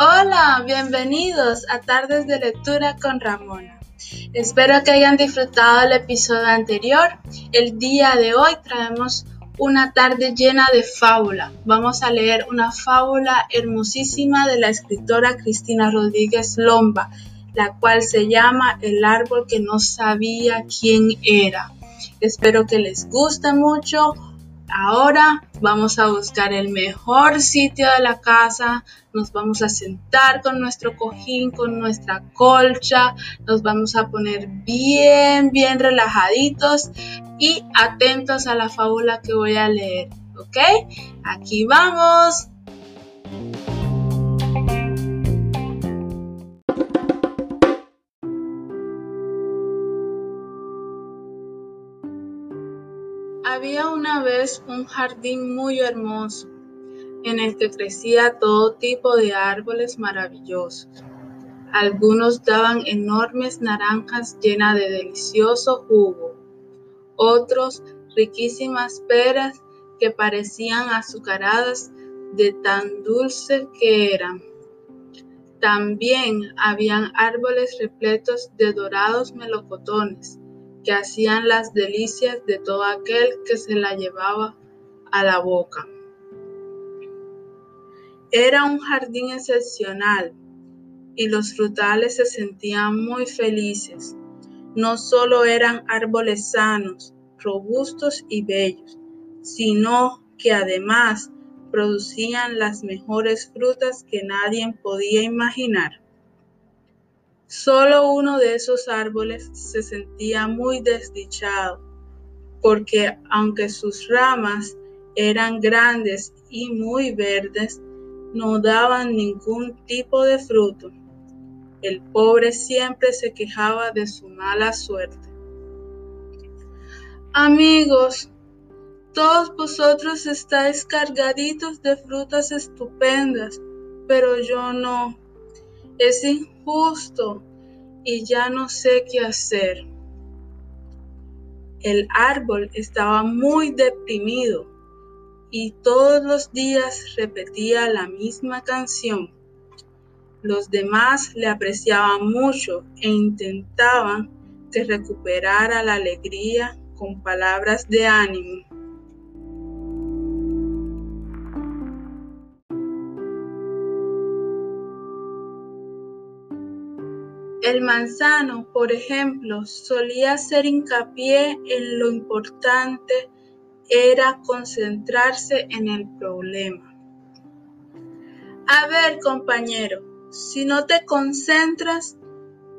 Hola, bienvenidos a Tardes de Lectura con Ramona. Espero que hayan disfrutado el episodio anterior. El día de hoy traemos una tarde llena de fábula. Vamos a leer una fábula hermosísima de la escritora Cristina Rodríguez Lomba, la cual se llama El árbol que no sabía quién era. Espero que les guste mucho. Ahora vamos a buscar el mejor sitio de la casa, nos vamos a sentar con nuestro cojín, con nuestra colcha, nos vamos a poner bien, bien relajaditos y atentos a la fábula que voy a leer, ¿ok? Aquí vamos. Había una vez un jardín muy hermoso en el que crecía todo tipo de árboles maravillosos. Algunos daban enormes naranjas llenas de delicioso jugo, otros riquísimas peras que parecían azucaradas de tan dulce que eran. También habían árboles repletos de dorados melocotones que hacían las delicias de todo aquel que se la llevaba a la boca. Era un jardín excepcional y los frutales se sentían muy felices. No solo eran árboles sanos, robustos y bellos, sino que además producían las mejores frutas que nadie podía imaginar. Solo uno de esos árboles se sentía muy desdichado, porque aunque sus ramas eran grandes y muy verdes, no daban ningún tipo de fruto. El pobre siempre se quejaba de su mala suerte. Amigos, todos vosotros estáis cargaditos de frutas estupendas, pero yo no. Es injusto y ya no sé qué hacer. El árbol estaba muy deprimido y todos los días repetía la misma canción. Los demás le apreciaban mucho e intentaban que recuperara la alegría con palabras de ánimo. El manzano, por ejemplo, solía hacer hincapié en lo importante era concentrarse en el problema. A ver, compañero, si no te concentras,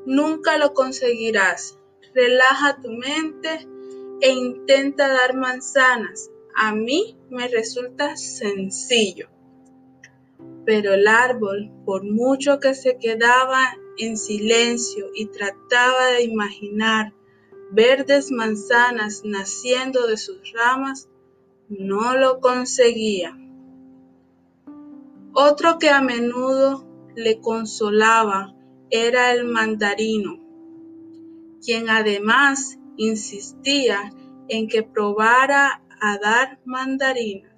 nunca lo conseguirás. Relaja tu mente e intenta dar manzanas. A mí me resulta sencillo. Pero el árbol, por mucho que se quedaba en silencio y trataba de imaginar verdes manzanas naciendo de sus ramas, no lo conseguía. Otro que a menudo le consolaba era el mandarino, quien además insistía en que probara a dar mandarinas.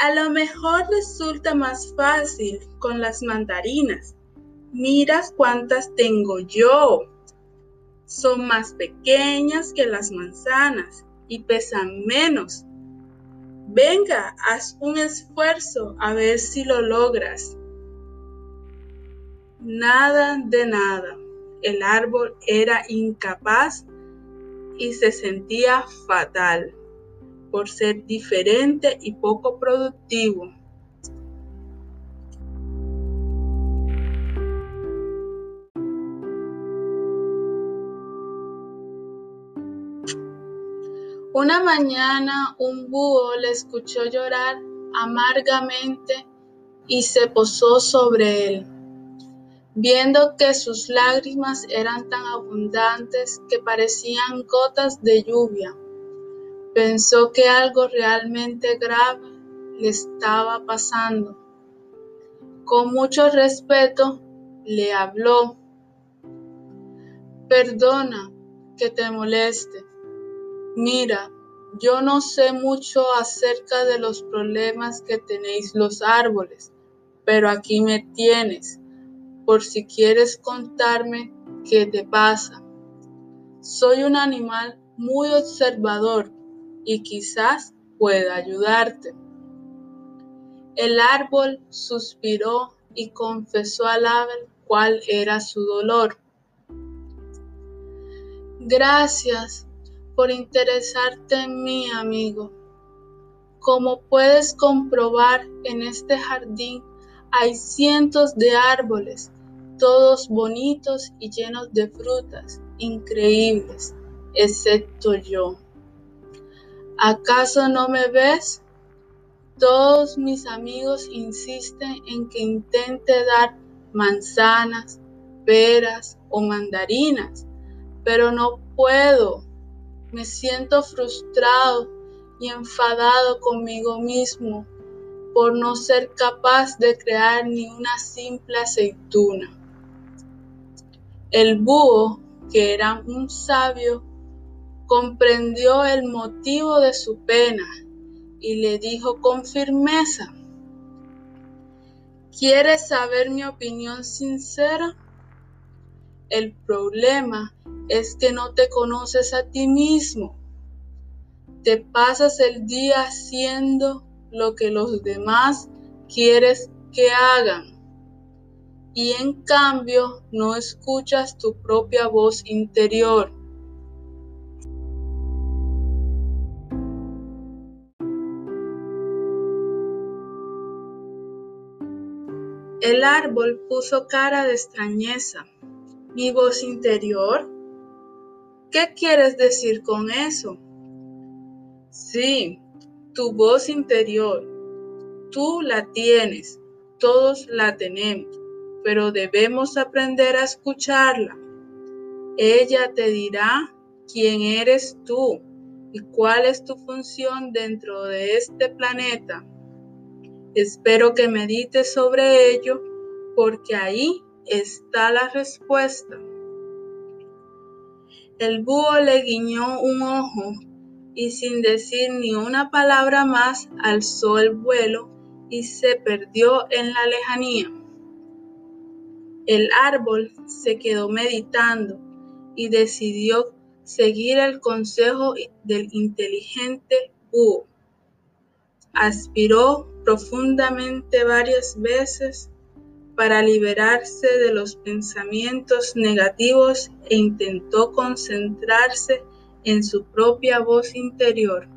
A lo mejor resulta más fácil con las mandarinas. Mira cuántas tengo yo. Son más pequeñas que las manzanas y pesan menos. Venga, haz un esfuerzo a ver si lo logras. Nada de nada. El árbol era incapaz y se sentía fatal por ser diferente y poco productivo. Una mañana un búho le escuchó llorar amargamente y se posó sobre él. Viendo que sus lágrimas eran tan abundantes que parecían gotas de lluvia, Pensó que algo realmente grave le estaba pasando. Con mucho respeto le habló. Perdona que te moleste. Mira, yo no sé mucho acerca de los problemas que tenéis los árboles, pero aquí me tienes, por si quieres contarme qué te pasa. Soy un animal muy observador y quizás pueda ayudarte. El árbol suspiró y confesó al ave cuál era su dolor. Gracias por interesarte en mí, amigo. Como puedes comprobar, en este jardín hay cientos de árboles, todos bonitos y llenos de frutas increíbles, excepto yo. ¿Acaso no me ves? Todos mis amigos insisten en que intente dar manzanas, peras o mandarinas, pero no puedo. Me siento frustrado y enfadado conmigo mismo por no ser capaz de crear ni una simple aceituna. El búho, que era un sabio, comprendió el motivo de su pena y le dijo con firmeza, ¿quieres saber mi opinión sincera? El problema es que no te conoces a ti mismo. Te pasas el día haciendo lo que los demás quieres que hagan y en cambio no escuchas tu propia voz interior. El árbol puso cara de extrañeza. ¿Mi voz interior? ¿Qué quieres decir con eso? Sí, tu voz interior. Tú la tienes, todos la tenemos, pero debemos aprender a escucharla. Ella te dirá quién eres tú y cuál es tu función dentro de este planeta. Espero que medites sobre ello porque ahí está la respuesta. El búho le guiñó un ojo y sin decir ni una palabra más alzó el vuelo y se perdió en la lejanía. El árbol se quedó meditando y decidió seguir el consejo del inteligente búho. Aspiró profundamente varias veces para liberarse de los pensamientos negativos e intentó concentrarse en su propia voz interior.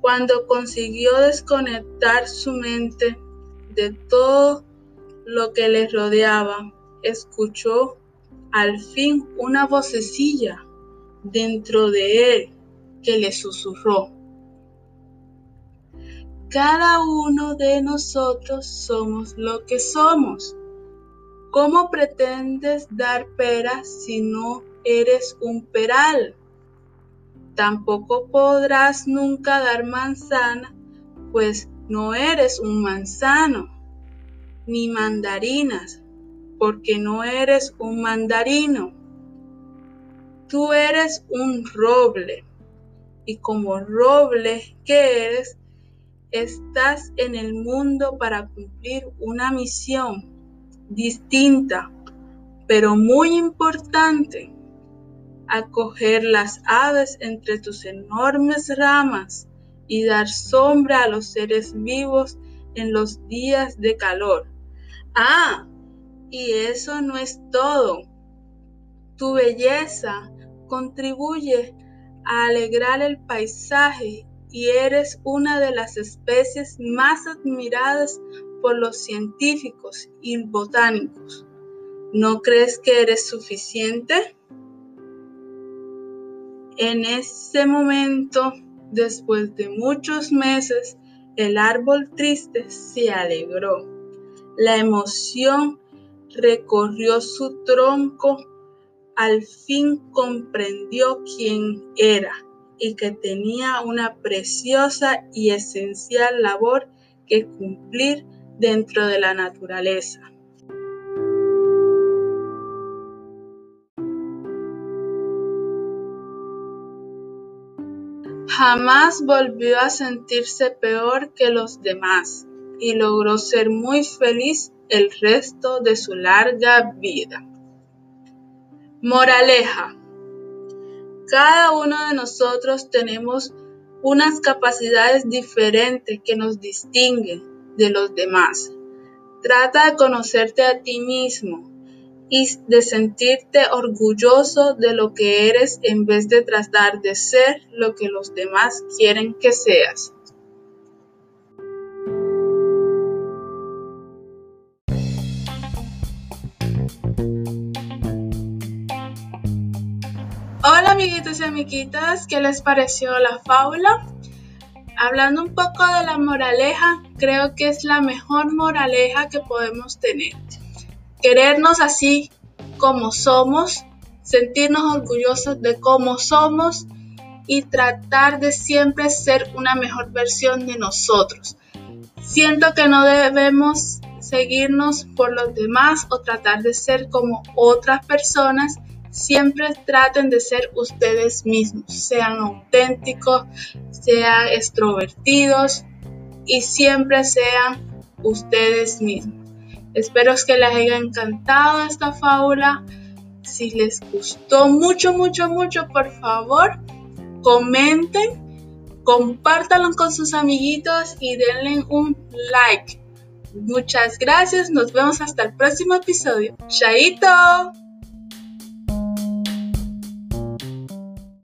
Cuando consiguió desconectar su mente de todo lo que le rodeaba, escuchó al fin una vocecilla dentro de él que le susurró. Cada uno de nosotros somos lo que somos. ¿Cómo pretendes dar peras si no eres un peral? Tampoco podrás nunca dar manzana, pues no eres un manzano, ni mandarinas, porque no eres un mandarino. Tú eres un roble, y como roble que eres, estás en el mundo para cumplir una misión distinta, pero muy importante. Acoger las aves entre tus enormes ramas y dar sombra a los seres vivos en los días de calor. Ah, y eso no es todo. Tu belleza contribuye a alegrar el paisaje y eres una de las especies más admiradas por los científicos y botánicos. ¿No crees que eres suficiente? En ese momento, después de muchos meses, el árbol triste se alegró. La emoción recorrió su tronco. Al fin comprendió quién era y que tenía una preciosa y esencial labor que cumplir dentro de la naturaleza. Jamás volvió a sentirse peor que los demás y logró ser muy feliz el resto de su larga vida. Moraleja. Cada uno de nosotros tenemos unas capacidades diferentes que nos distinguen de los demás. Trata de conocerte a ti mismo y de sentirte orgulloso de lo que eres en vez de tratar de ser lo que los demás quieren que seas. Hola amiguitos y amiguitas, ¿qué les pareció la fábula? Hablando un poco de la moraleja, creo que es la mejor moraleja que podemos tener querernos así como somos, sentirnos orgullosos de cómo somos y tratar de siempre ser una mejor versión de nosotros. Siento que no debemos seguirnos por los demás o tratar de ser como otras personas. Siempre traten de ser ustedes mismos, sean auténticos, sean extrovertidos y siempre sean ustedes mismos. Espero que les haya encantado esta fábula. Si les gustó mucho, mucho, mucho, por favor, comenten, compártanlo con sus amiguitos y denle un like. Muchas gracias, nos vemos hasta el próximo episodio. ¡Chaito!